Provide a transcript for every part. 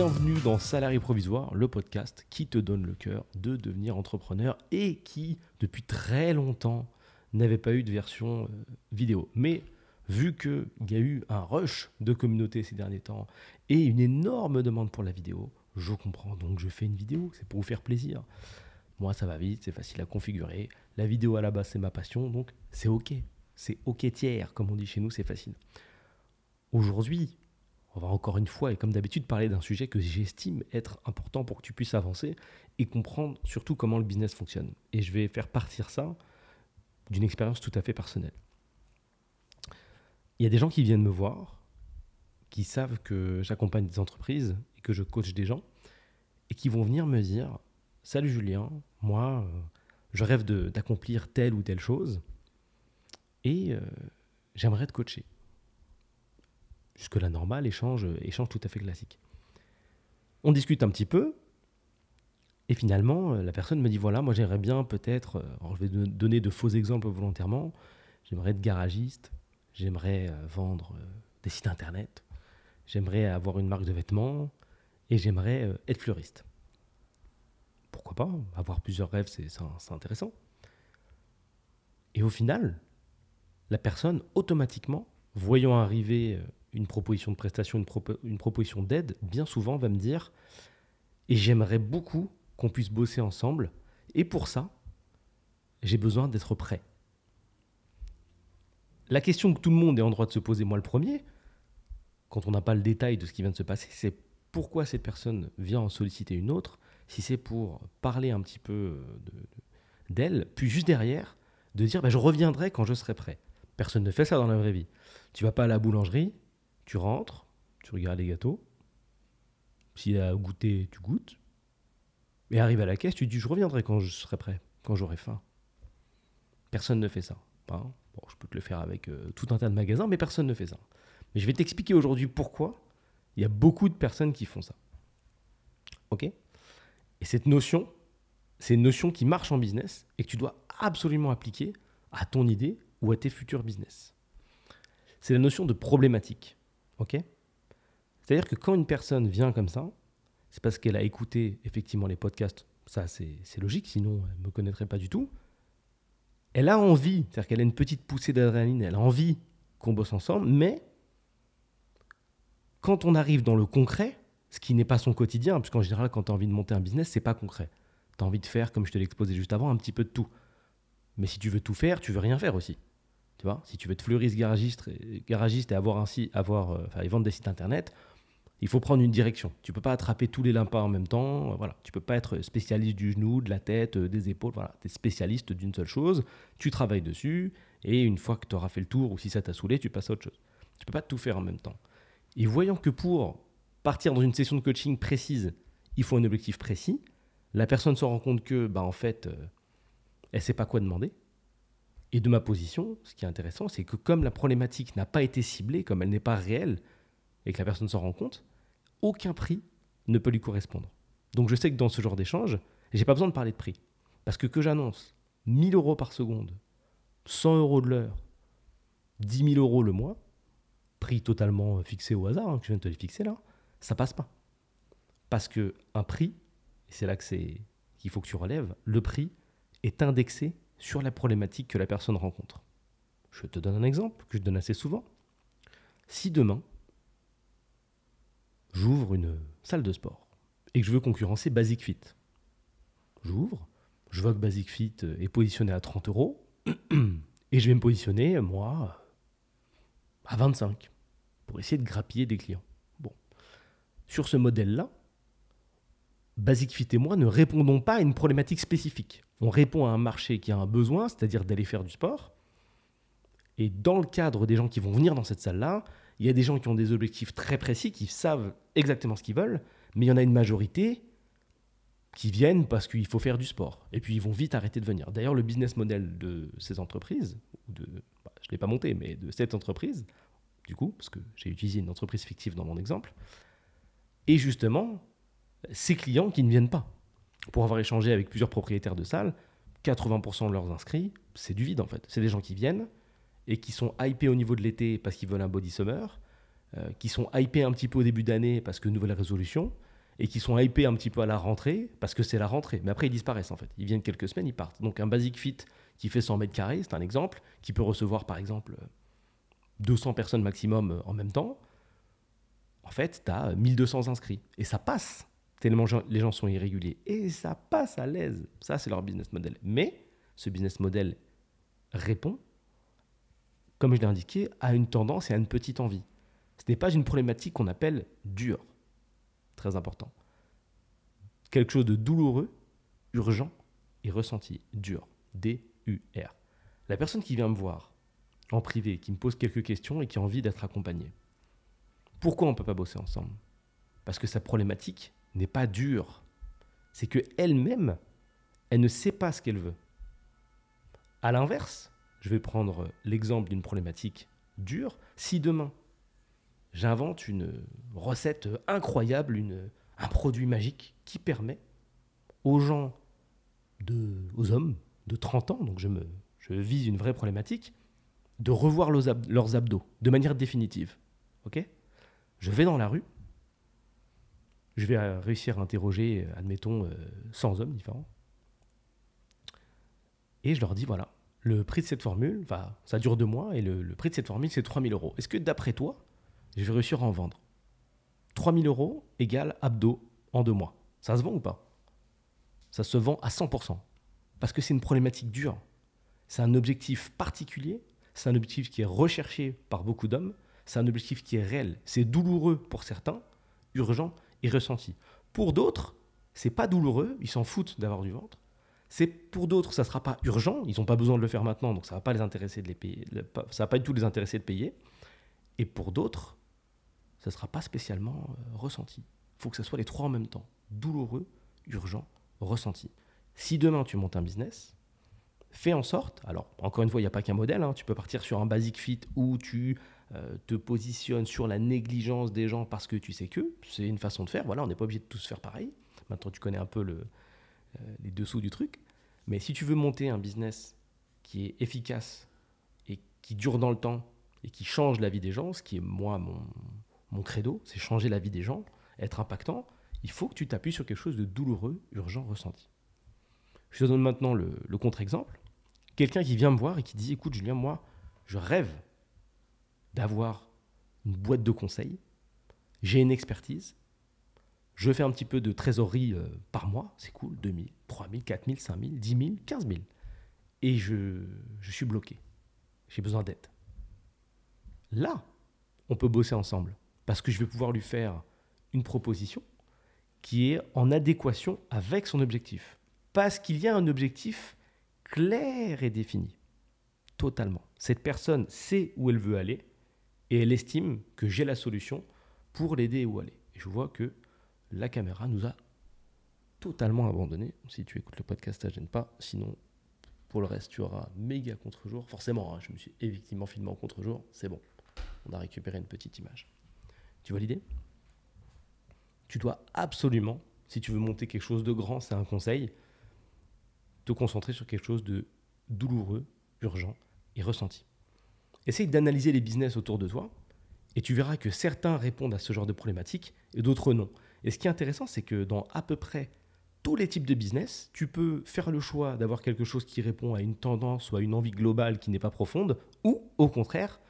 Bienvenue dans Salarié Provisoire, le podcast qui te donne le cœur de devenir entrepreneur et qui, depuis très longtemps, n'avait pas eu de version euh, vidéo. Mais vu qu'il y a eu un rush de communauté ces derniers temps et une énorme demande pour la vidéo, je comprends, donc je fais une vidéo, c'est pour vous faire plaisir. Moi, ça va vite, c'est facile à configurer. La vidéo à la base, c'est ma passion, donc c'est OK. C'est OK tiers, comme on dit chez nous, c'est facile. Aujourd'hui, on va encore une fois, et comme d'habitude, parler d'un sujet que j'estime être important pour que tu puisses avancer et comprendre surtout comment le business fonctionne. Et je vais faire partir ça d'une expérience tout à fait personnelle. Il y a des gens qui viennent me voir, qui savent que j'accompagne des entreprises et que je coach des gens, et qui vont venir me dire Salut Julien, moi, euh, je rêve d'accomplir telle ou telle chose, et euh, j'aimerais te coacher. Jusque-là, normal, échange, échange tout à fait classique. On discute un petit peu, et finalement, euh, la personne me dit voilà, moi j'aimerais bien peut-être, je vais donner de faux exemples volontairement, j'aimerais être garagiste, j'aimerais vendre des sites internet, j'aimerais avoir une marque de vêtements, et j'aimerais être fleuriste pourquoi pas Avoir plusieurs rêves, c'est intéressant. Et au final, la personne, automatiquement, voyant arriver euh, une proposition de prestation, une, proposition d'aide, bien souvent va me dire Et j'aimerais beaucoup qu'on puisse bosser ensemble. Et pour ça, j'ai besoin d'être prêt. La question que tout le monde est en droit de se poser, moi le premier, quand on n'a pas le détail de ce qui vient de se passer, c'est pourquoi cette personne vient en solliciter une autre si c'est pour parler un petit peu d'elle, puis juste derrière, de dire bah, je reviendrai quand je serai prêt. Personne ne fait ça dans la vraie vie. Tu vas pas à la boulangerie, tu rentres, tu regardes les gâteaux. S'il a goûté, tu goûtes. Et arrive à la caisse, tu dis je reviendrai quand je serai prêt, quand j'aurai faim. Personne ne fait ça. Je peux te le faire avec euh, tout un tas de magasins, mais personne ne fait ça. Mais je vais t'expliquer aujourd'hui pourquoi il y a beaucoup de personnes qui font ça. Ok? Et cette notion, c'est une notion qui marche en business et que tu dois absolument appliquer à ton idée ou à tes futurs business. C'est la notion de problématique. Ok C'est-à-dire que quand une personne vient comme ça, c'est parce qu'elle a écouté effectivement les podcasts. Ça, c'est logique, sinon elle ne me connaîtrait pas du tout. Elle a envie, c'est-à-dire qu'elle a une petite poussée d'adrénaline, elle a envie qu'on bosse ensemble, mais quand on arrive dans le concret, ce qui n'est pas son quotidien, puisqu'en général, quand tu as envie de monter un business, c'est pas concret. Tu as envie de faire, comme je te l'exposais juste avant, un petit peu de tout. Mais si tu veux tout faire, tu veux rien faire aussi. Tu vois, si tu veux être fleuriste, garagiste, garagiste et avoir ainsi, avoir, euh, enfin, vendre des sites internet, il faut prendre une direction. Tu peux pas attraper tous les limpins en même temps. Voilà, tu peux pas être spécialiste du genou, de la tête, euh, des épaules. Voilà, tu es spécialiste d'une seule chose. Tu travailles dessus et une fois que tu auras fait le tour ou si ça t'a saoulé, tu passes à autre chose. Tu peux pas tout faire en même temps. Et voyant que pour partir dans une session de coaching précise, il faut un objectif précis. La personne se rend compte que, bah, en fait, euh, elle sait pas quoi demander. Et de ma position, ce qui est intéressant, c'est que comme la problématique n'a pas été ciblée, comme elle n'est pas réelle, et que la personne s'en rend compte, aucun prix ne peut lui correspondre. Donc je sais que dans ce genre d'échange, j'ai pas besoin de parler de prix. Parce que que j'annonce 1000 euros par seconde, 100 euros de l'heure, 10 000 euros le mois, prix totalement fixé au hasard, hein, que je viens de te les fixer là, ça passe pas. Parce que un prix, c'est là que qu'il faut que tu relèves, le prix est indexé sur la problématique que la personne rencontre. Je te donne un exemple que je donne assez souvent. Si demain, j'ouvre une salle de sport et que je veux concurrencer Basic Fit, j'ouvre, je vois que Basic Fit est positionné à 30 euros et je vais me positionner, moi, à 25 pour essayer de grappiller des clients sur ce modèle-là, Basic Fit et moi ne répondons pas à une problématique spécifique. On répond à un marché qui a un besoin, c'est-à-dire d'aller faire du sport. Et dans le cadre des gens qui vont venir dans cette salle-là, il y a des gens qui ont des objectifs très précis, qui savent exactement ce qu'ils veulent, mais il y en a une majorité qui viennent parce qu'il faut faire du sport. Et puis ils vont vite arrêter de venir. D'ailleurs, le business model de ces entreprises, bah, je ne l'ai pas monté, mais de cette entreprise, du coup, parce que j'ai utilisé une entreprise fictive dans mon exemple, et justement, ces clients qui ne viennent pas. Pour avoir échangé avec plusieurs propriétaires de salles, 80% de leurs inscrits, c'est du vide en fait. C'est des gens qui viennent et qui sont hypés au niveau de l'été parce qu'ils veulent un body summer, euh, qui sont hypés un petit peu au début d'année parce que nouvelle résolution, et qui sont hypés un petit peu à la rentrée parce que c'est la rentrée. Mais après, ils disparaissent en fait. Ils viennent quelques semaines, ils partent. Donc un Basic Fit qui fait 100 mètres carrés, c'est un exemple, qui peut recevoir par exemple 200 personnes maximum en même temps. En fait, tu as 1200 inscrits. Et ça passe, tellement les gens sont irréguliers. Et ça passe à l'aise. Ça, c'est leur business model. Mais ce business model répond, comme je l'ai indiqué, à une tendance et à une petite envie. Ce n'est pas une problématique qu'on appelle dure. Très important. Quelque chose de douloureux, urgent et ressenti. Dur. D-U-R. La personne qui vient me voir en privé, qui me pose quelques questions et qui a envie d'être accompagnée. Pourquoi on ne peut pas bosser ensemble? Parce que sa problématique n'est pas dure. C'est qu'elle-même, elle ne sait pas ce qu'elle veut. À l'inverse, je vais prendre l'exemple d'une problématique dure. Si demain, j'invente une recette incroyable, une, un produit magique qui permet aux gens, de, aux hommes de 30 ans, donc je, me, je vise une vraie problématique, de revoir leurs, abdos de manière définitive. Ok? Je vais dans la rue, je vais réussir à interroger, admettons, 100 hommes différents, et je leur dis voilà, le prix de cette formule, ça dure deux mois, et le, prix de cette formule, c'est 3000 euros. Est-ce que d'après toi, je vais réussir à en vendre 3000 euros égale abdos en deux mois? Ça se vend ou pas? Ça se vend à 100%. Parce que c'est une problématique dure. C'est un objectif particulier, c'est un objectif qui est recherché par beaucoup d'hommes, c'est un objectif qui est réel. C'est douloureux pour certains, urgent et ressenti. Pour d'autres, c'est pas douloureux, ils s'en foutent d'avoir du ventre. C'est pour d'autres, ça sera pas urgent, ils n'ont pas besoin de le faire maintenant, donc ça va pas les intéresser de les payer, ça va pas du tout les intéresser de payer. Et pour d'autres, ça sera pas spécialement euh, ressenti. Il faut que ce soit les trois en même temps douloureux, urgent, ressenti. Si demain tu montes un business, fais en sorte, alors encore une fois, il n'y a pas qu'un modèle, hein, tu peux partir sur un basic fit où tu te positionnes sur la négligence des gens parce que tu sais que, c'est une façon de faire, voilà, on n'est pas obligé de tous faire pareil. Maintenant, tu connais un peu le, euh, les dessous du truc. Mais si tu veux monter un business qui est efficace et qui dure dans le temps et qui change la vie des gens, ce qui est moi mon, mon credo, c'est changer la vie des gens, être impactant, il faut que tu t'appuies sur quelque chose de douloureux, urgent, ressenti. Je te donne maintenant le, contre-exemple. Quelqu'un qui vient me voir et qui dit, écoute Julien, moi, je rêve d'avoir une boîte de conseils, j'ai une expertise, je fais un petit peu de trésorerie euh, par mois, c'est cool, 2000, 3000, 4000, 5000, 10 000, 15 000. Et je, je suis bloqué. J'ai besoin d'aide. Là, on peut bosser ensemble parce que je vais pouvoir lui faire une proposition qui est en adéquation avec son objectif. Parce qu'il y a un objectif clair et défini. Totalement. Cette personne sait où elle veut aller et elle estime que j'ai la solution pour l'aider où aller. Et je vois que la caméra nous a totalement abandonné. Si tu écoutes le podcast, ça ne gêne pas. Sinon, pour le reste, tu auras méga contre-jour. Forcément, hein, je me suis effectivement filmé en contre-jour. C'est bon. On a récupéré une petite image. Tu vois l'idée? Tu dois absolument, si tu veux monter quelque chose de grand, c'est un conseil, te concentrer sur quelque chose de douloureux, urgent et ressenti. Essaye d'analyser les business autour de toi et tu verras que certains répondent à ce genre de problématiques et d'autres non. Et ce qui est intéressant, c'est que dans à peu près tous les types de business, tu peux faire le choix d'avoir quelque chose qui répond à une tendance ou à une envie globale qui n'est pas profonde, ou au contraire,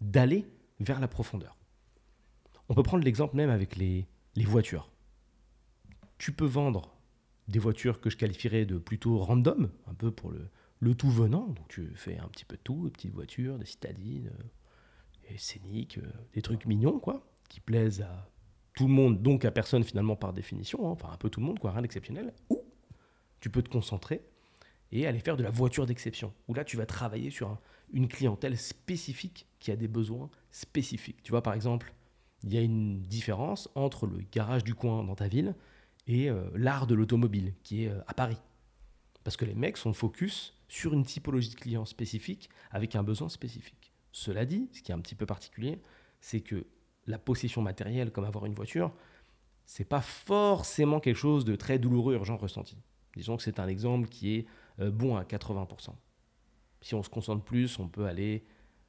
d'aller vers la profondeur. On peut prendre l'exemple même avec les, voitures. Tu peux vendre des voitures que je qualifierais de plutôt random, un peu pour le, le tout venant. Tu fais un petit peu de tout, des petites voitures, des citadines, euh, des scéniques, euh, des trucs mignons, quoi, qui plaisent à tout le monde, donc à personne finalement par définition, hein, enfin un peu tout le monde, quoi, rien d'exceptionnel. Ou tu peux te concentrer et aller faire de la voiture d'exception, où là tu vas travailler sur une clientèle spécifique qui a des besoins spécifiques. Tu vois par exemple, il y a une différence entre le garage du coin dans ta ville et euh, l'art de l'automobile qui est euh, à Paris. Parce que les mecs sont focus sur une typologie de client spécifique avec un besoin spécifique. Cela dit, ce qui est un petit peu particulier, c'est que la possession matérielle, comme avoir une voiture, c'est pas forcément quelque chose de très douloureux, urgent, ressenti. Disons que c'est un exemple qui est euh, bon à 80%. Si on se concentre plus, on peut aller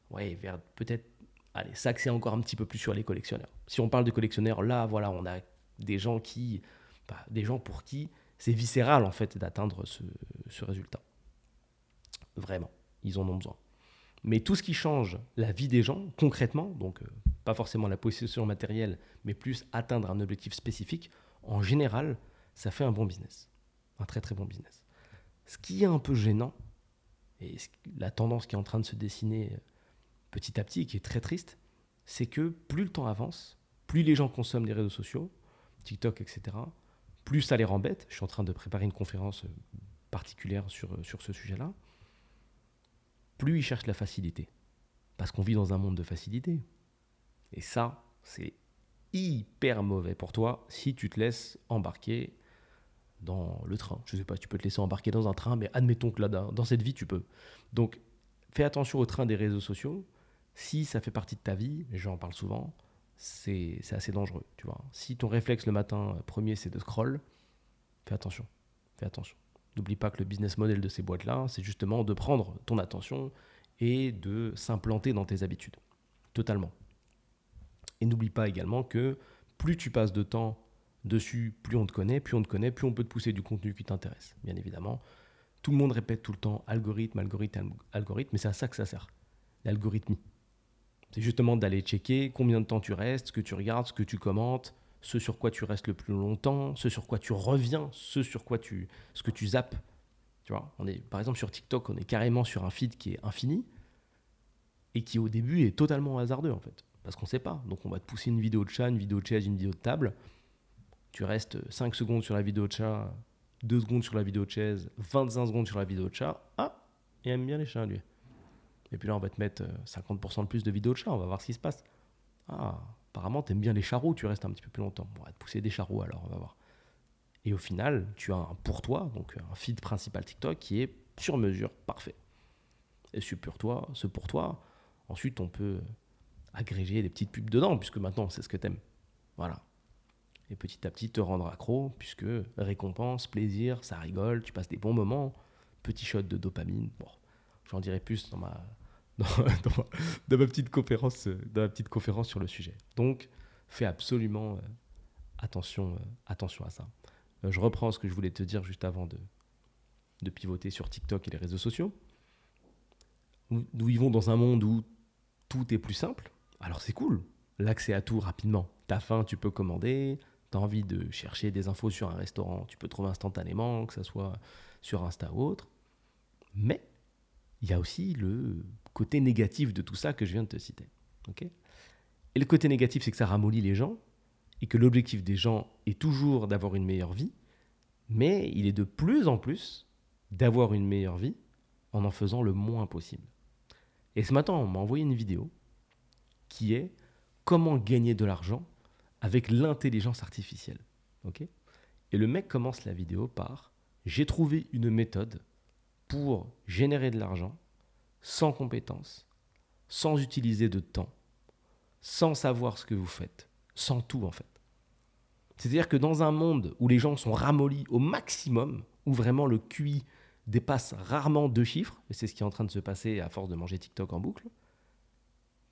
ouais, vers peut-être allez, s'axer encore un petit peu plus sur les collectionneurs. Si on parle de collectionneurs, là, voilà, on a des gens qui, bah, des gens pour qui c'est viscéral en fait d'atteindre ce, résultat. Vraiment, ils en ont besoin. Mais tout ce qui change la vie des gens, concrètement, donc euh, pas forcément la possession matérielle, mais plus atteindre un objectif spécifique, en général, ça fait un bon business. Un très très bon business. Ce qui est un peu gênant, et la tendance qui est en train de se dessiner euh, petit à petit, et qui est très triste, c'est que plus le temps avance, plus les gens consomment les réseaux sociaux, TikTok, etc., plus ça les rembête. Je suis en train de préparer une conférence euh, particulière sur, euh, sur ce sujet-là. Plus ils cherchent la facilité. Parce qu'on vit dans un monde de facilité. Et ça, c'est hyper mauvais pour toi si tu te laisses embarquer dans le train. Je ne sais pas, tu peux te laisser embarquer dans un train, mais admettons que là, dans cette vie, tu peux. Donc, fais attention au train des réseaux sociaux. Si ça fait partie de ta vie, j'en parle souvent, c'est assez dangereux, tu vois. Si ton réflexe le matin premier, c'est de scroll, fais attention, fais attention. N'oublie pas que le business model de ces boîtes-là, c'est justement de prendre ton attention et de s'implanter dans tes habitudes, totalement. Et n'oublie pas également que plus tu passes de temps dessus, plus on te connaît, plus on te connaît, plus on peut te pousser du contenu qui t'intéresse, bien évidemment. Tout le monde répète tout le temps algorithme, algorithme, algorithme, mais c'est à ça que ça sert, l'algorithmie. C'est justement d'aller checker combien de temps tu restes, ce que tu regardes, ce que tu commentes, ce sur quoi tu restes le plus longtemps, ce sur quoi tu reviens, ce sur quoi tu, ce que tu zappes. Tu vois, on est, par exemple sur TikTok, on est carrément sur un feed qui est infini et qui au début est totalement hasardeux en fait, parce qu'on ne sait pas. Donc on va te pousser une vidéo de chat, une vidéo de chaise, une vidéo de table. Tu restes 5 secondes sur la vidéo de chat, 2 secondes sur la vidéo de chaise, 25 secondes sur la vidéo de chat. Ah, il aime bien les chats lui. Et puis là, on va te mettre 50% euh, de plus de vidéos de chats, on va voir ce qui se passe. Ah, apparemment, t'aimes bien les charros, tu restes un petit peu plus longtemps. On va te pousser des charros alors, on va voir. Et au final, tu as un pour toi, donc un feed principal TikTok qui est sur mesure, parfait. Et ce pour toi, ce pour toi, ensuite on peut agréger des petites pubs dedans, puisque maintenant c'est ce que t'aimes. Voilà. Et petit à petit te rendre accro, puisque récompense, plaisir, ça rigole, tu passes des bons moments, petit shot de dopamine. Bon, j'en dirai plus dans ma, dans, ma, petite conférence, euh, ma petite conférence sur le sujet. Donc, fais absolument euh, attention, euh, attention à ça. je reprends ce que je voulais te dire juste avant de, de pivoter sur TikTok et les réseaux sociaux. Nous vivons dans un monde où tout est plus simple. Alors c'est cool, l'accès à tout rapidement. T'as faim, tu peux commander. T'as envie de chercher des infos sur un restaurant, tu peux trouver instantanément, que ce soit sur Insta ou autre. Mais il y a aussi le côté négatif de tout ça que je viens de te citer. et le côté négatif, c'est que ça ramollit les gens et que l'objectif des gens est toujours d'avoir une meilleure vie, mais il est de plus en plus d'avoir une meilleure vie en en faisant le moins possible. Et ce matin, on m'a envoyé une vidéo qui est comment gagner de l'argent avec l'intelligence artificielle. et le mec commence la vidéo par j'ai trouvé une méthode pour générer de l'argent sans compétences, sans utiliser de temps, sans savoir ce que vous faites, sans tout en fait. C'est-à-dire que dans un monde où les gens sont ramollis au maximum, où vraiment le QI dépasse rarement deux chiffres, et c'est ce qui est en train de se passer à force de manger TikTok en boucle,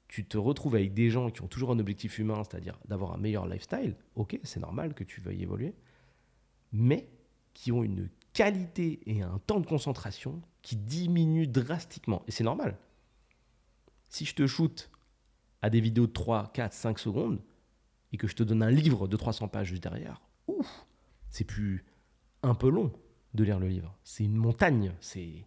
tu te retrouves avec des gens qui ont toujours un objectif humain, c'est-à-dire d'avoir un meilleur lifestyle, ok, c'est normal que tu veuilles évoluer, mais qui ont une qualité et un temps de concentration qui diminue drastiquement. Et c'est normal. Si je te shoot à des vidéos de 3, 4, 5 secondes et que je te donne un livre de 300 pages juste derrière, ouf, c'est plus un peu long de lire le livre. C'est une montagne, c'est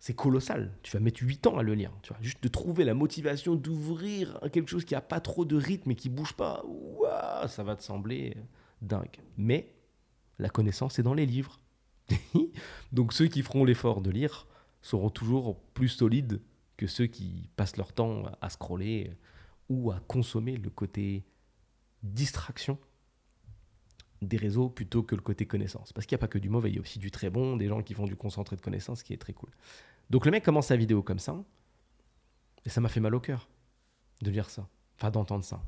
c'est colossal. Tu vas mettre 8 ans à le lire. Tu vois, juste de trouver la motivation d'ouvrir quelque chose qui a pas trop de rythme et qui bouge pas, ça va te sembler dingue. Mais la connaissance est dans les livres. Donc ceux qui feront l'effort de lire seront toujours plus solides que ceux qui passent leur temps à scroller ou à consommer le côté distraction des réseaux plutôt que le côté connaissance. Parce qu'il n'y a pas que du mauvais, il y a aussi du très bon, des gens qui font du concentré de connaissance, qui est très cool. Donc le mec commence sa vidéo comme ça, et ça m'a fait mal au cœur de lire ça, enfin d'entendre ça.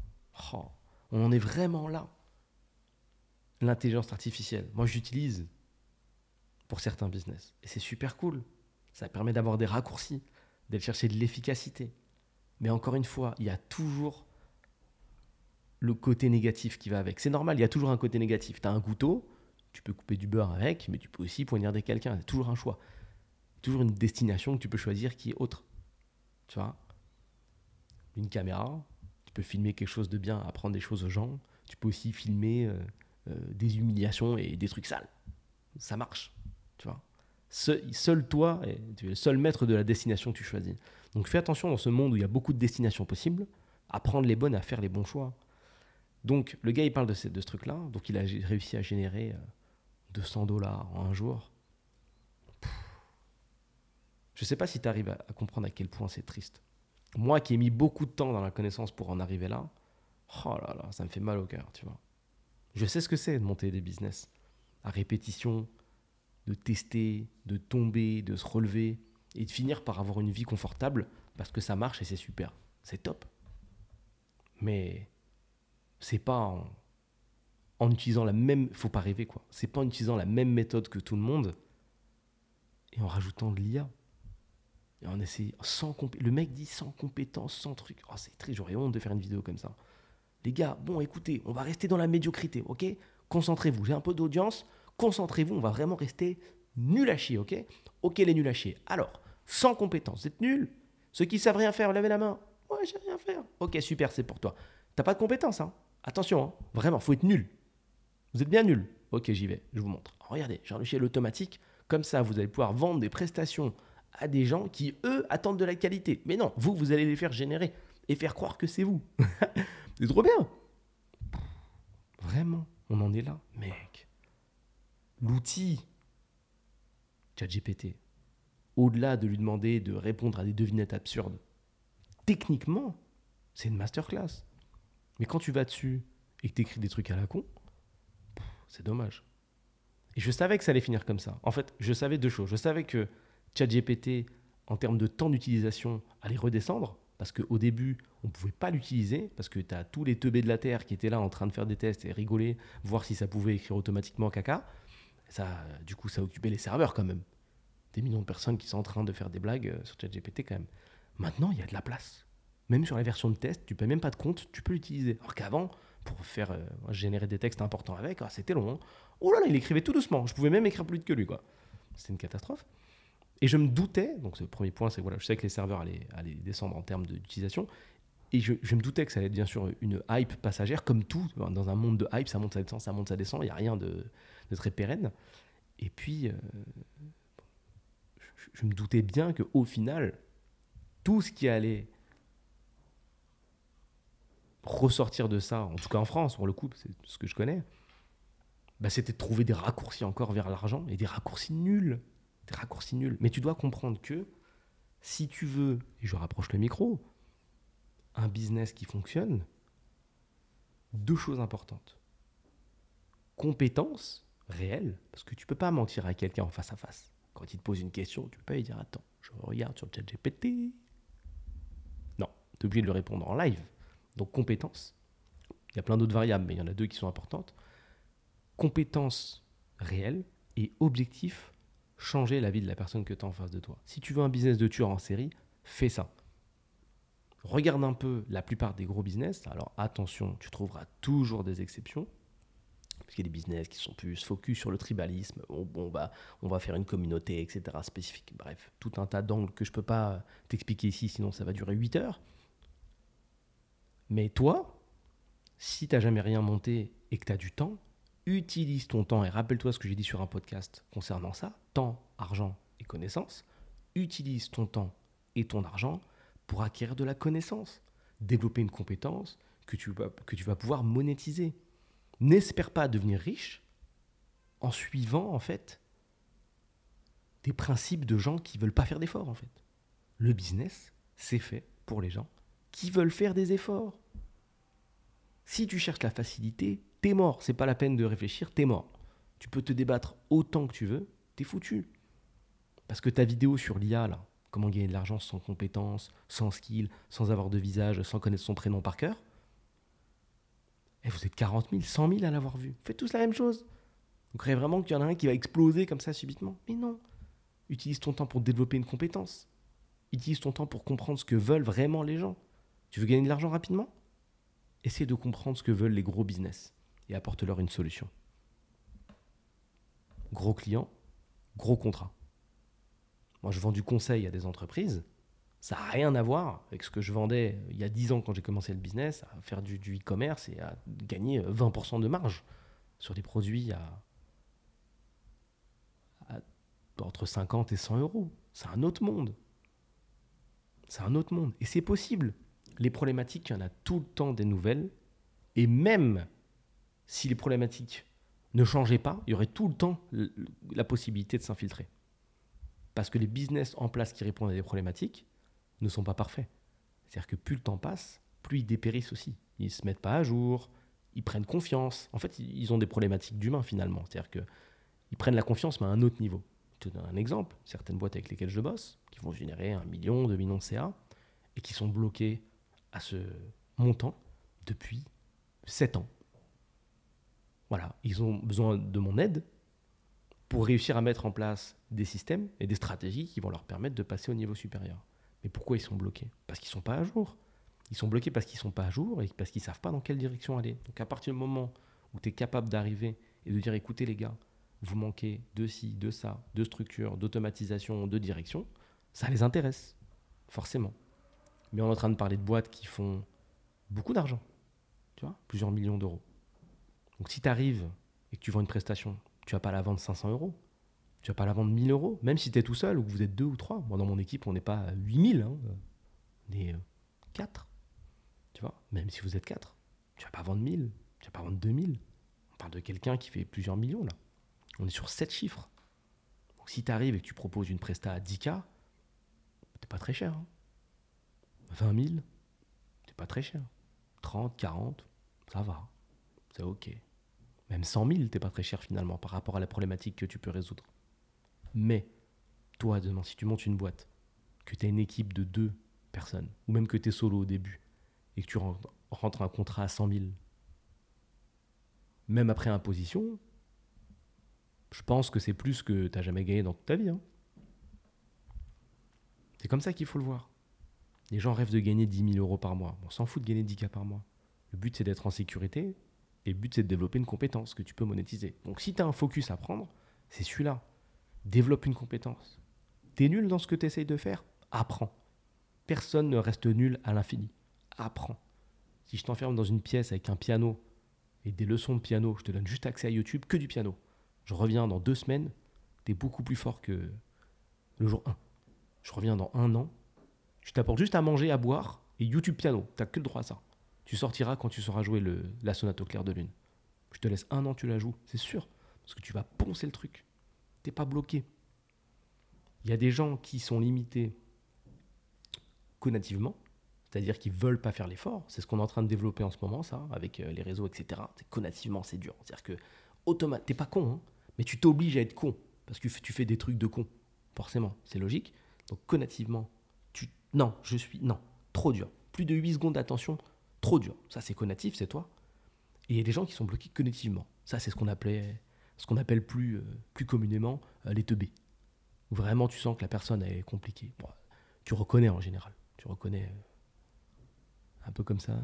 Oh, on en est vraiment là. L'intelligence artificielle, moi j'utilise pour certains business. Et c'est super cool. Ça permet d'avoir des raccourcis, d'aller chercher de l'efficacité. Mais encore une fois, il y a toujours le côté négatif qui va avec. C'est normal, il y a toujours un côté négatif. Tu as un couteau, tu peux couper du beurre avec, mais tu peux aussi poignarder quelqu'un. C'est toujours un choix. Toujours une destination que tu peux choisir qui est autre. Tu vois? Une caméra, tu peux filmer quelque chose de bien, apprendre des choses aux gens. Tu peux aussi filmer euh, euh, des humiliations et des trucs sales. Ça marche. Tu vois seul, toi, tu es le seul maître de la destination que tu choisis. Donc fais attention dans ce monde où il y a beaucoup de destinations possibles, à prendre les bonnes, à faire les bons choix. Donc le gars, il parle de ce, de ce truc-là. Donc il a réussi à générer 200 euh, dollars en un jour. Je ne sais pas si tu arrives à, comprendre à quel point c'est triste. Moi qui ai mis beaucoup de temps dans la connaissance pour en arriver là, oh là là, ça me fait mal au cœur, tu vois. Je sais ce que c'est de monter des business à répétition, de tester, de tomber, de se relever et de finir par avoir une vie confortable parce que ça marche et c'est super. C'est top. Mais c'est pas en, utilisant la même. Faut pas rêver quoi. C'est pas en utilisant la même méthode que tout le monde et en rajoutant de l'IA. Et en essayant sans Le mec dit sans compétence, sans truc. Oh, c'est triste, j'aurais honte de faire une vidéo comme ça. Les gars, bon, écoutez, on va rester dans la médiocrité, ok? Concentrez-vous. J'ai un peu d'audience. Concentrez-vous. On va vraiment rester nul à chier, ok? Ok, les nuls à chier. Alors, sans compétence, vous êtes nuls Ceux qui savent rien faire, levez la main. Ouais, j'ai rien faire. Ok, super, c'est pour toi. T'as pas de compétence, hein Attention, hein vraiment, faut être nul. Vous êtes bien nul. Ok, j'y vais, je vous montre. regardez, j'ai un logiciel. Comme ça, vous allez pouvoir vendre des prestations à des gens qui, eux, attendent de la qualité. Mais non, vous, vous allez les faire générer et faire croire que c'est vous. c'est trop bien. Vraiment, on en est là, mec. L'outil ChatGPT, au-delà de lui demander de répondre à des devinettes absurdes, techniquement, c'est une masterclass. Mais quand tu vas dessus et que tu écris des trucs à la con, c'est dommage. Et je savais que ça allait finir comme ça. En fait, je savais deux choses. Je savais que ChatGPT, en termes de temps d'utilisation, allait redescendre. Parce qu'au début, on ne pouvait pas l'utiliser. Parce que tu as tous les teubés de la Terre qui étaient là en train de faire des tests et rigoler, voir si ça pouvait écrire automatiquement caca. Ça, du coup, ça occupait les serveurs quand même. Des millions de personnes qui sont en train de faire des blagues euh, sur ChatGPT quand même. Maintenant, il y a de la place. Même sur la version de test, tu ne payes même pas de compte, tu peux l'utiliser. Alors qu'avant, pour faire euh, générer des textes importants avec, ah, c'était long. Hein. Oh là là, il écrivait tout doucement. Je pouvais même écrire plus vite que lui. quoi. C'était une catastrophe. Et je me doutais, donc le premier point, c'est voilà, je sais que les serveurs allaient, descendre en termes d'utilisation. Et je, me doutais que ça allait être bien sûr une hype passagère, comme tout. Dans un monde de hype, ça monte, ça descend, ça monte, ça descend. Il n'y a rien de, très pérenne. Et puis, euh, je, me doutais bien qu'au final, tout ce qui allait ressortir de ça, en tout cas en France, pour le coup, c'est ce que je connais, bah, c'était de trouver des raccourcis encore vers l'argent et des raccourcis nuls. Des raccourcis nuls. Mais tu dois comprendre que si tu veux, et je rapproche le micro, un business qui fonctionne, deux choses importantes. Compétence réelle, parce que tu peux pas mentir à quelqu'un en face à face. Quand il te pose une question, tu peux pas lui dire Attends, je regarde sur le GPT. Non, tu es obligé de lui répondre en live. Donc compétence. Il y a plein d'autres variables, mais il y en a deux qui sont importantes. Compétence réelle et objectif, changer la vie de la personne que tu as en face de toi. Si tu veux un business de tueur en série, fais ça. Regarde un peu la plupart des gros business. Alors attention, tu trouveras toujours des exceptions. Parce qu'il y a des business qui sont plus focus sur le tribalisme. Bah, on va faire une communauté, etc. spécifique. Bref, tout un tas d'angles que je ne peux pas t'expliquer ici, sinon ça va durer 8 heures. Mais toi, si tu n'as jamais rien monté et que tu as du temps, utilise ton temps et rappelle-toi ce que j'ai dit sur un podcast concernant ça, temps, argent et connaissance. Utilise ton temps et ton argent pour acquérir de la connaissance, développer une compétence que tu vas, pouvoir monétiser. N'espère pas devenir riche en suivant en fait des principes de gens qui veulent pas faire d'efforts en fait. Le business, c'est fait pour les gens qui veulent faire des efforts. Si tu cherches la facilité, t'es mort. C'est pas la peine de réfléchir, t'es mort. Tu peux te débattre autant que tu veux, t'es foutu. Parce que ta vidéo sur l'IA, là, comment gagner de l'argent sans compétences, sans skill, sans avoir de visage, sans connaître son prénom par cœur, et eh, vous êtes 40 000, 100 000 à l'avoir vu. Faites tous la même chose. Vous croyez vraiment qu'il y en a un qui va exploser comme ça subitement? Mais non. Utilise ton temps pour développer une compétence. Utilise ton temps pour comprendre ce que veulent vraiment les gens. Tu veux gagner de l'argent rapidement? Essaye de comprendre ce que veulent les gros business et apporte-leur une solution. Gros client, gros contrat. Moi, je vends du conseil à des entreprises. Ça n'a rien à voir avec ce que je vendais il y a 10 ans quand j'ai commencé le business, à faire du, e-commerce et à gagner 20% de marge sur des produits à, entre 50 et 100 euros. C'est un autre monde. C'est un autre monde. Et c'est possible. Les problématiques, il y en a tout le temps des nouvelles. Et même si les problématiques ne changeaient pas, il y aurait tout le temps la possibilité de s'infiltrer. Parce que les business en place qui répondent à des problématiques ne sont pas parfaits. C'est-à-dire que plus le temps passe, plus ils dépérissent aussi. Ils ne se mettent pas à jour, ils prennent confiance. En fait, ils ont des problématiques d'humain finalement. C'est-à-dire qu'ils prennent la confiance, mais à un autre niveau. Je te donne un exemple. Certaines boîtes avec lesquelles je bosse, qui vont générer un million, deux millions de CA, et qui sont bloquées à ce montant depuis sept ans. Voilà, ils ont besoin de mon aide pour réussir à mettre en place des systèmes et des stratégies qui vont leur permettre de passer au niveau supérieur. Mais pourquoi ils sont bloqués? Parce qu'ils ne sont pas à jour. Ils sont bloqués parce qu'ils ne sont pas à jour et parce qu'ils ne savent pas dans quelle direction aller. Donc à partir du moment où tu es capable d'arriver et de dire écoutez les gars, vous manquez de ci, de ça, de structure, d'automatisation, de direction, ça les intéresse, forcément. Mais on est en train de parler de boîtes qui font beaucoup d'argent, tu vois, plusieurs millions d'euros. Donc si tu arrives et que tu vends une prestation, tu vas pas la vendre 500 euros, tu vas pas la vendre 1000 euros, même si tu es tout seul ou que vous êtes deux ou trois. Moi, dans mon équipe, on n'est pas à 8000, hein, on est 4. Tu vois, même si vous êtes 4, tu vas pas vendre 1000, tu vas pas vendre 2000. On parle de quelqu'un qui fait plusieurs millions là. On est sur 7 chiffres. Donc si tu arrives et que tu proposes une presta à 10K, c'est pas très cher. 20 000, c'est pas très cher. 30, 40, ça va. C'est ok. Même 100 000, t'es pas très cher finalement par rapport à la problématique que tu peux résoudre. Mais, toi, demain, si tu montes une boîte, que tu as une équipe de deux personnes, ou même que tu es solo au début, et que tu rentres un contrat à 100 000, même après imposition, je pense que c'est plus que tu n'as jamais gagné dans toute ta vie. Hein. C'est comme ça qu'il faut le voir. Les gens rêvent de gagner 10 000 euros par mois. On s'en fout de gagner 10K par mois. Le but, c'est d'être en sécurité. Et le but, c'est de développer une compétence que tu peux monétiser. Donc, si tu as un focus à prendre, c'est celui-là. Développe une compétence. Tu es nul dans ce que tu essayes de faire? Apprends. Personne ne reste nul à l'infini. Apprends. Si je t'enferme dans une pièce avec un piano et des leçons de piano, je te donne juste accès à YouTube, que du piano je reviens dans deux semaines, tu es beaucoup plus fort que le jour 1. Je reviens dans un an, je t'apporte juste à manger, à boire et YouTube piano. Tu que le droit à ça. Tu sortiras quand tu sauras jouer le, la sonate au clair de lune. Je te laisse un an, tu la joues, c'est sûr. Parce que tu vas poncer le truc. T'es pas bloqué. Il y a des gens qui sont limités cognitivement, c'est-à-dire qu'ils veulent pas faire l'effort. C'est ce qu'on est en train de développer en ce moment, ça, avec euh, les réseaux, etc. Cognitivement, c'est dur. C'est-à-dire que automate. T'es pas con, hein, mais tu t'obliges à être con parce que tu fais des trucs de con. Forcément, c'est logique. Donc connativement, tu non, je suis non, trop dur. Plus de 8 secondes d'attention, trop dur. Ça c'est connatif, c'est toi. Et il y a des gens qui sont bloqués cognitivement. Ça c'est ce qu'on appelle plus euh, plus communément euh, les teubés. Vraiment tu sens que la personne est compliquée. tu reconnais en général. Tu reconnais euh, un peu comme ça.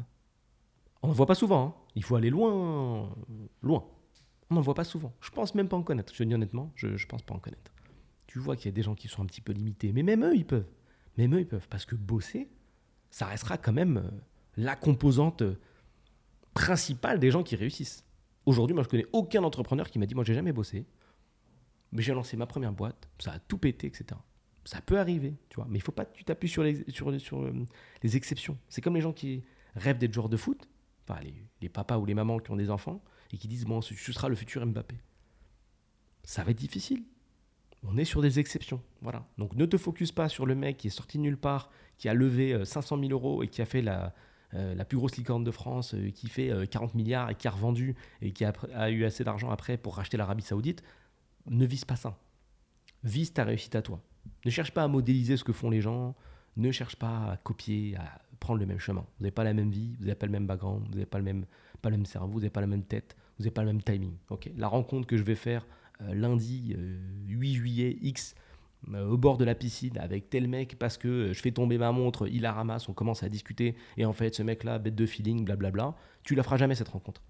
On ne voit pas souvent. Hein. Il faut aller loin, loin. On n'en voit pas souvent. Je pense même pas en connaître. Je dis honnêtement, je, ne pense pas en connaître. Tu vois qu'il y a des gens qui sont un petit peu limités. Mais même eux, ils peuvent. Même eux, ils peuvent. Parce que bosser, ça restera quand même la composante principale des gens qui réussissent. Aujourd'hui, moi, je connais aucun entrepreneur qui m'a dit Moi, j'ai jamais bossé. Mais j'ai lancé ma première boîte. Ça a tout pété, etc. Ça peut arriver, tu vois. Mais il faut pas que tu t'appuies sur les, sur, sur, euh, les exceptions. C'est comme les gens qui rêvent d'être joueurs de foot. Enfin, les, les papas ou les mamans qui ont des enfants et qui disent bon, ce sera le futur Mbappé. Ça va être difficile. On est sur des exceptions. Voilà. Donc ne te focus pas sur le mec qui est sorti nulle part, qui a levé 500 euh, 000 euros et qui a fait la, la plus grosse licorne de France, euh, qui fait 40 milliards et qui a revendu et qui a, eu assez d'argent après pour racheter l'Arabie Saoudite. Ne vise pas ça. Vise ta réussite à toi. Ne cherche pas à modéliser ce que font les gens. Ne cherche pas à copier, à prendre le même chemin. Vous n'avez pas la même vie, vous n'avez pas le même background, vous n'avez pas le même pas le même cerveau, vous n'avez pas la même tête, vous n'avez pas le même timing. La rencontre que je vais faire euh, lundi 8 euh, juillet X euh, au bord de la piscine avec tel mec parce que euh, je fais tomber ma montre, il la ramasse, on commence à discuter et en fait ce mec-là, bête de feeling, blablabla, tu la feras jamais cette rencontre.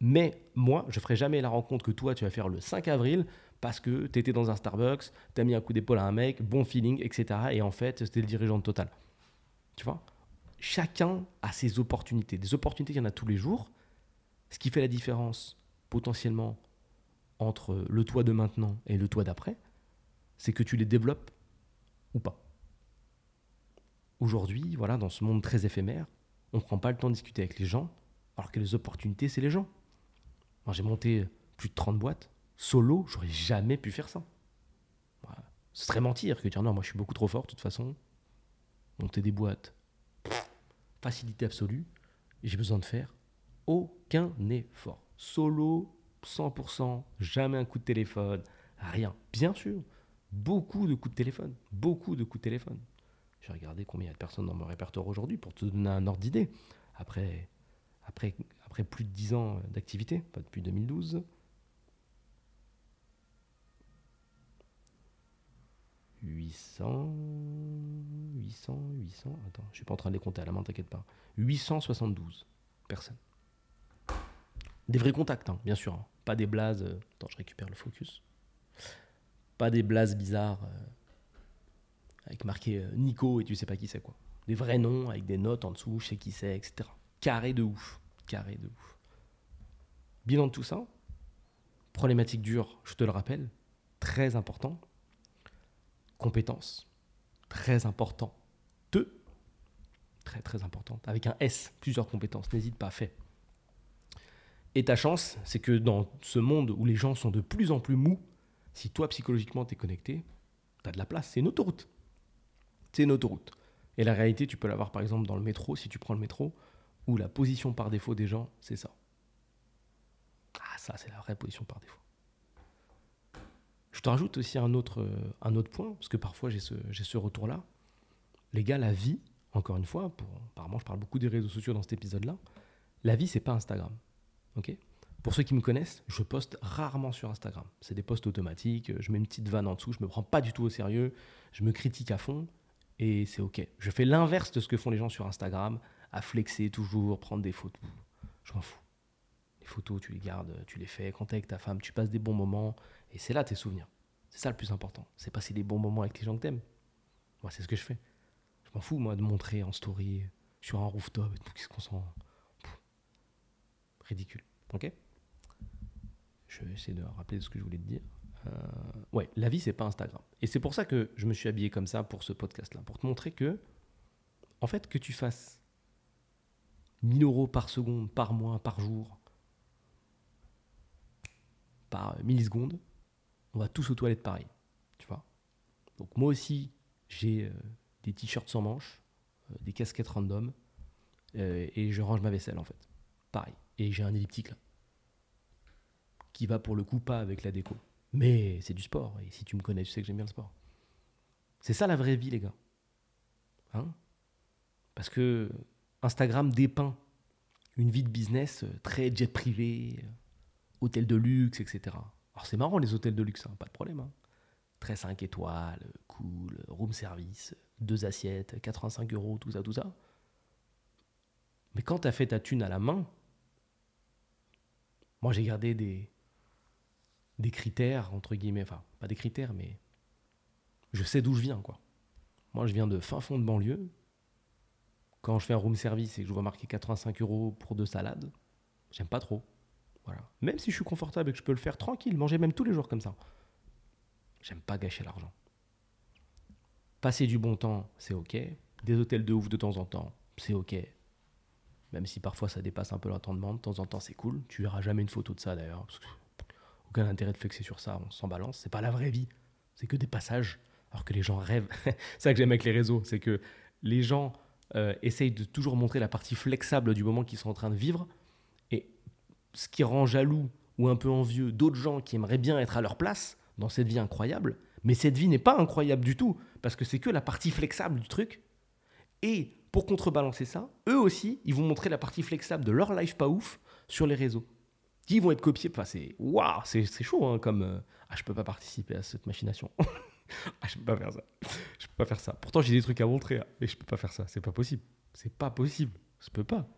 Mais moi, je ferai jamais la rencontre que toi tu vas faire le 5 avril parce que tu étais dans un Starbucks, tu as mis un coup d'épaule à un mec, bon feeling, etc. Et en fait, c'était le dirigeant de Total. Tu vois? Chacun a ses opportunités. Des opportunités, il y en a tous les jours. Ce qui fait la différence potentiellement entre le toit de maintenant et le toit d'après, c'est que tu les développes ou pas. Aujourd'hui, voilà, dans ce monde très éphémère, on ne prend pas le temps de discuter avec les gens, alors que les opportunités, c'est les gens. Moi, j'ai monté plus de 30 boîtes. Solo, j'aurais jamais pu faire ça. Ce serait mentir que dire non, moi je suis beaucoup trop fort de toute façon. Monter des boîtes, facilité absolue. J'ai besoin de faire aucun effort. Solo, 100%, jamais un coup de téléphone, rien. Bien sûr, beaucoup de coups de téléphone, beaucoup de coups de téléphone. J'ai regardé combien il y a de personnes dans mon répertoire aujourd'hui pour te donner un ordre d'idée. Après, après, après plus de 10 ans d'activité, pas depuis 2012. 800, 800, 800, attends, je suis pas en train de les compter à la main, t'inquiète pas. 872 personnes. Des vrais contacts, hein, bien sûr. Hein. Pas des blazes. Euh, attends, je récupère le focus. Pas des blazes bizarres euh, avec marqué euh, Nico et tu sais pas qui c'est quoi. Des vrais noms avec des notes en dessous, je sais qui c'est, etc. Carré de ouf. Carré de ouf. Bilan de tout ça. Problématique dure, je te le rappelle. Très important. Compétences. Très important. Deux. Très très importante. Avec un S, plusieurs compétences. N'hésite pas, fais. Et ta chance, c'est que dans ce monde où les gens sont de plus en plus mous, si toi psychologiquement tu es connecté, tu as de la place. C'est une autoroute. C'est une autoroute. Et la réalité, tu peux l'avoir par exemple dans le métro, si tu prends le métro, où la position par défaut des gens, c'est ça. Ah, ça, c'est la vraie position par défaut. Je te rajoute aussi un autre, autre point, parce que parfois j'ai ce, ce retour-là. Les gars, la vie, encore une fois, pour, apparemment je parle beaucoup des réseaux sociaux dans cet épisode-là, la vie, c'est pas Instagram. Pour ceux qui me connaissent, je poste rarement sur Instagram. C'est des posts automatiques, je mets une petite vanne en dessous, je me prends pas du tout au sérieux, je me critique à fond et c'est ok. Je fais l'inverse de ce que font les gens sur Instagram, à flexer toujours, prendre des photos. Je m'en fous. Les photos, tu les gardes, tu les fais. Quand tu avec ta femme, tu passes des bons moments et c'est là tes souvenirs. C'est ça le plus important. C'est passer des bons moments avec les gens que t'aimes. Moi, c'est ce que je fais. Je m'en fous, moi, de montrer en story sur un rooftop et tout, qu'est-ce qu'on s'en ridicule. Ok? Je vais essayer de rappeler ce que je voulais te dire. Euh, ouais, la vie, c'est pas Instagram. Et c'est pour ça que je me suis habillé comme ça pour ce podcast-là, pour te montrer que, en fait, que tu fasses 1000 euros par seconde, par mois, par jour, par milliseconde, on va tous aux toilettes pareil. Tu vois Donc, moi aussi, j'ai euh, des t-shirts sans manches, euh, des casquettes random, et je range ma vaisselle, en fait. Pareil. Et j'ai un elliptique là. Qui va pour le coup pas avec la déco. Mais c'est du sport. Et si tu me connais, tu sais que j'aime bien le sport. C'est ça la vraie vie, les gars. Hein? Parce que Instagram dépeint une vie de business euh, très jet privé, euh, hôtel de luxe, etc. Alors c'est marrant les hôtels de luxe, hein, pas de problème. Hein. Très 5 étoiles, cool, room service, deux assiettes, 85 euros, tout ça, tout ça. Mais quand tu as fait ta thune à la main, moi, j'ai gardé des, des critères, entre guillemets, enfin, pas des critères, mais je sais d'où je viens, quoi. Moi, je viens de fin fond de banlieue. Quand je fais un room service et que je vois marquer 85 euros pour deux salades, j'aime pas trop. Voilà. Même si je suis confortable et que je peux le faire tranquille, manger même tous les jours comme ça. J'aime pas gâcher l'argent. Passer du bon temps, c'est ok. Des hôtels de ouf de temps en temps, c'est ok. Même si parfois ça dépasse un peu l'entendement, de temps en temps c'est cool. Tu verras jamais une photo de ça d'ailleurs. Aucun intérêt de flexer sur ça, on s'en balance. C'est pas la vraie vie. C'est que des passages. Alors que les gens rêvent. c'est ça que j'aime avec les réseaux. C'est que les gens euh, essayent de toujours montrer la partie flexible du moment qu'ils sont en train de vivre. Et ce qui rend jaloux ou un peu envieux d'autres gens qui aimeraient bien être à leur place dans cette vie incroyable. Mais cette vie n'est pas incroyable du tout. Parce que c'est que la partie flexible du truc. Et pour contrebalancer ça, eux aussi, ils vont montrer la partie flexible de leur life pas ouf sur les réseaux. Qui vont être copiés. Enfin, c'est waouh, c'est chaud hein, comme. Euh, ah, je peux pas participer à cette machination. ah, je peux pas faire ça. Je peux pas faire ça. Pourtant, j'ai des trucs à montrer, hein, mais je peux pas faire ça. C'est pas possible. C'est pas possible. Je peux pas.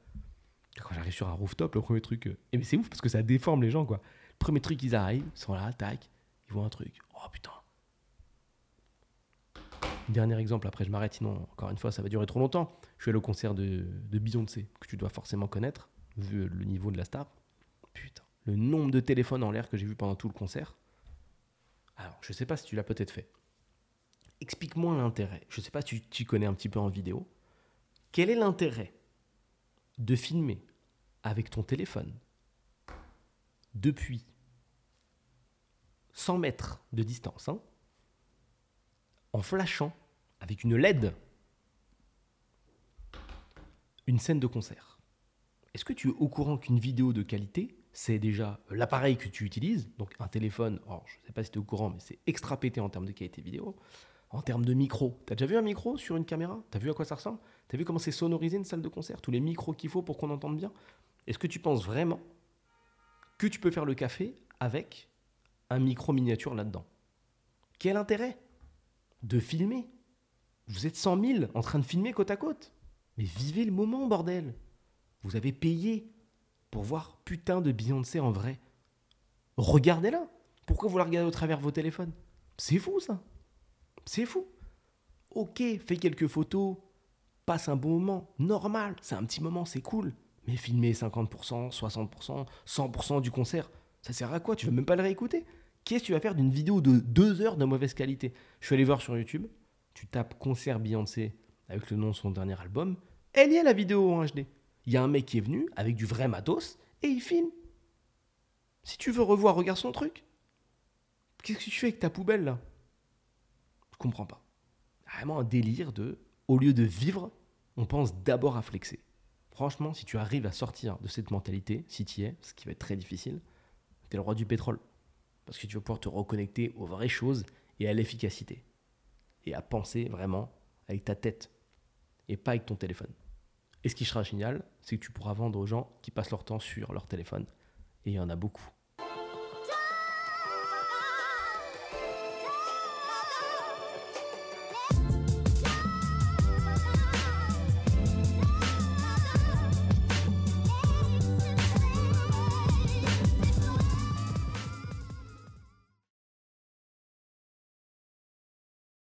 Quand j'arrive sur un rooftop, le premier truc. Euh, et mais c'est ouf parce que ça déforme les gens, quoi. Le premier truc, ils arrivent, ils sont là, tac, ils voient un truc. Oh putain. Dernier exemple, après je m'arrête, sinon, encore une fois, ça va durer trop longtemps. Je suis allé au concert de, de Beyoncé, que tu dois forcément connaître, vu le niveau de la star. Putain, le nombre de téléphones en l'air que j'ai vu pendant tout le concert. Alors, je sais pas si tu l'as peut-être fait. Explique-moi l'intérêt. Je sais pas si tu connais un petit peu en vidéo. Quel est l'intérêt de filmer avec ton téléphone depuis 100 mètres de distance, hein, en flashant avec une LED une scène de concert? Est-ce que tu es au courant qu'une vidéo de qualité, c'est déjà l'appareil que tu utilises, donc un téléphone, je ne sais pas si tu es au courant, mais c'est extra pété en termes de qualité vidéo, en termes de micro. Tu as déjà vu un micro sur une caméra? Tu as vu à quoi ça ressemble? Tu as vu comment c'est sonorisé une salle de concert? Tous les micros qu'il faut pour qu'on entende bien? Est-ce que tu penses vraiment que tu peux faire le café avec un micro miniature là-dedans? Quel intérêt de filmer? Vous êtes 100 000 en train de filmer côte à côte. Mais vivez le moment, bordel. Vous avez payé pour voir putain de Beyoncé en vrai. Regardez-la Pourquoi vous la regardez au travers de vos téléphones? C'est fou ça c'est fou. Ok, fais quelques photos, passe un bon moment, normal, c'est un petit moment, c'est cool. Mais filmer 50%, 60%, 100% du concert, ça sert à quoi? Tu veux même pas le réécouter? Qu'est-ce que tu vas faire d'une vidéo de deux heures de mauvaise qualité? Je suis allé voir sur YouTube, tu tapes concert Beyoncé avec le nom de son dernier album, elle y la vidéo en HD. Il y a un mec qui est venu avec du vrai matos et il filme. Si tu veux revoir, regarde son truc. Qu'est-ce que tu fais avec ta poubelle là? Comprends pas. Vraiment un délire de, au lieu de vivre, on pense d'abord à flexer. Franchement, si tu arrives à sortir de cette mentalité, si tu y es, ce qui va être très difficile, tu es le roi du pétrole. Parce que tu vas pouvoir te reconnecter aux vraies choses et à l'efficacité. Et à penser vraiment avec ta tête et pas avec ton téléphone. Et ce qui sera génial, c'est que tu pourras vendre aux gens qui passent leur temps sur leur téléphone. Et il y en a beaucoup.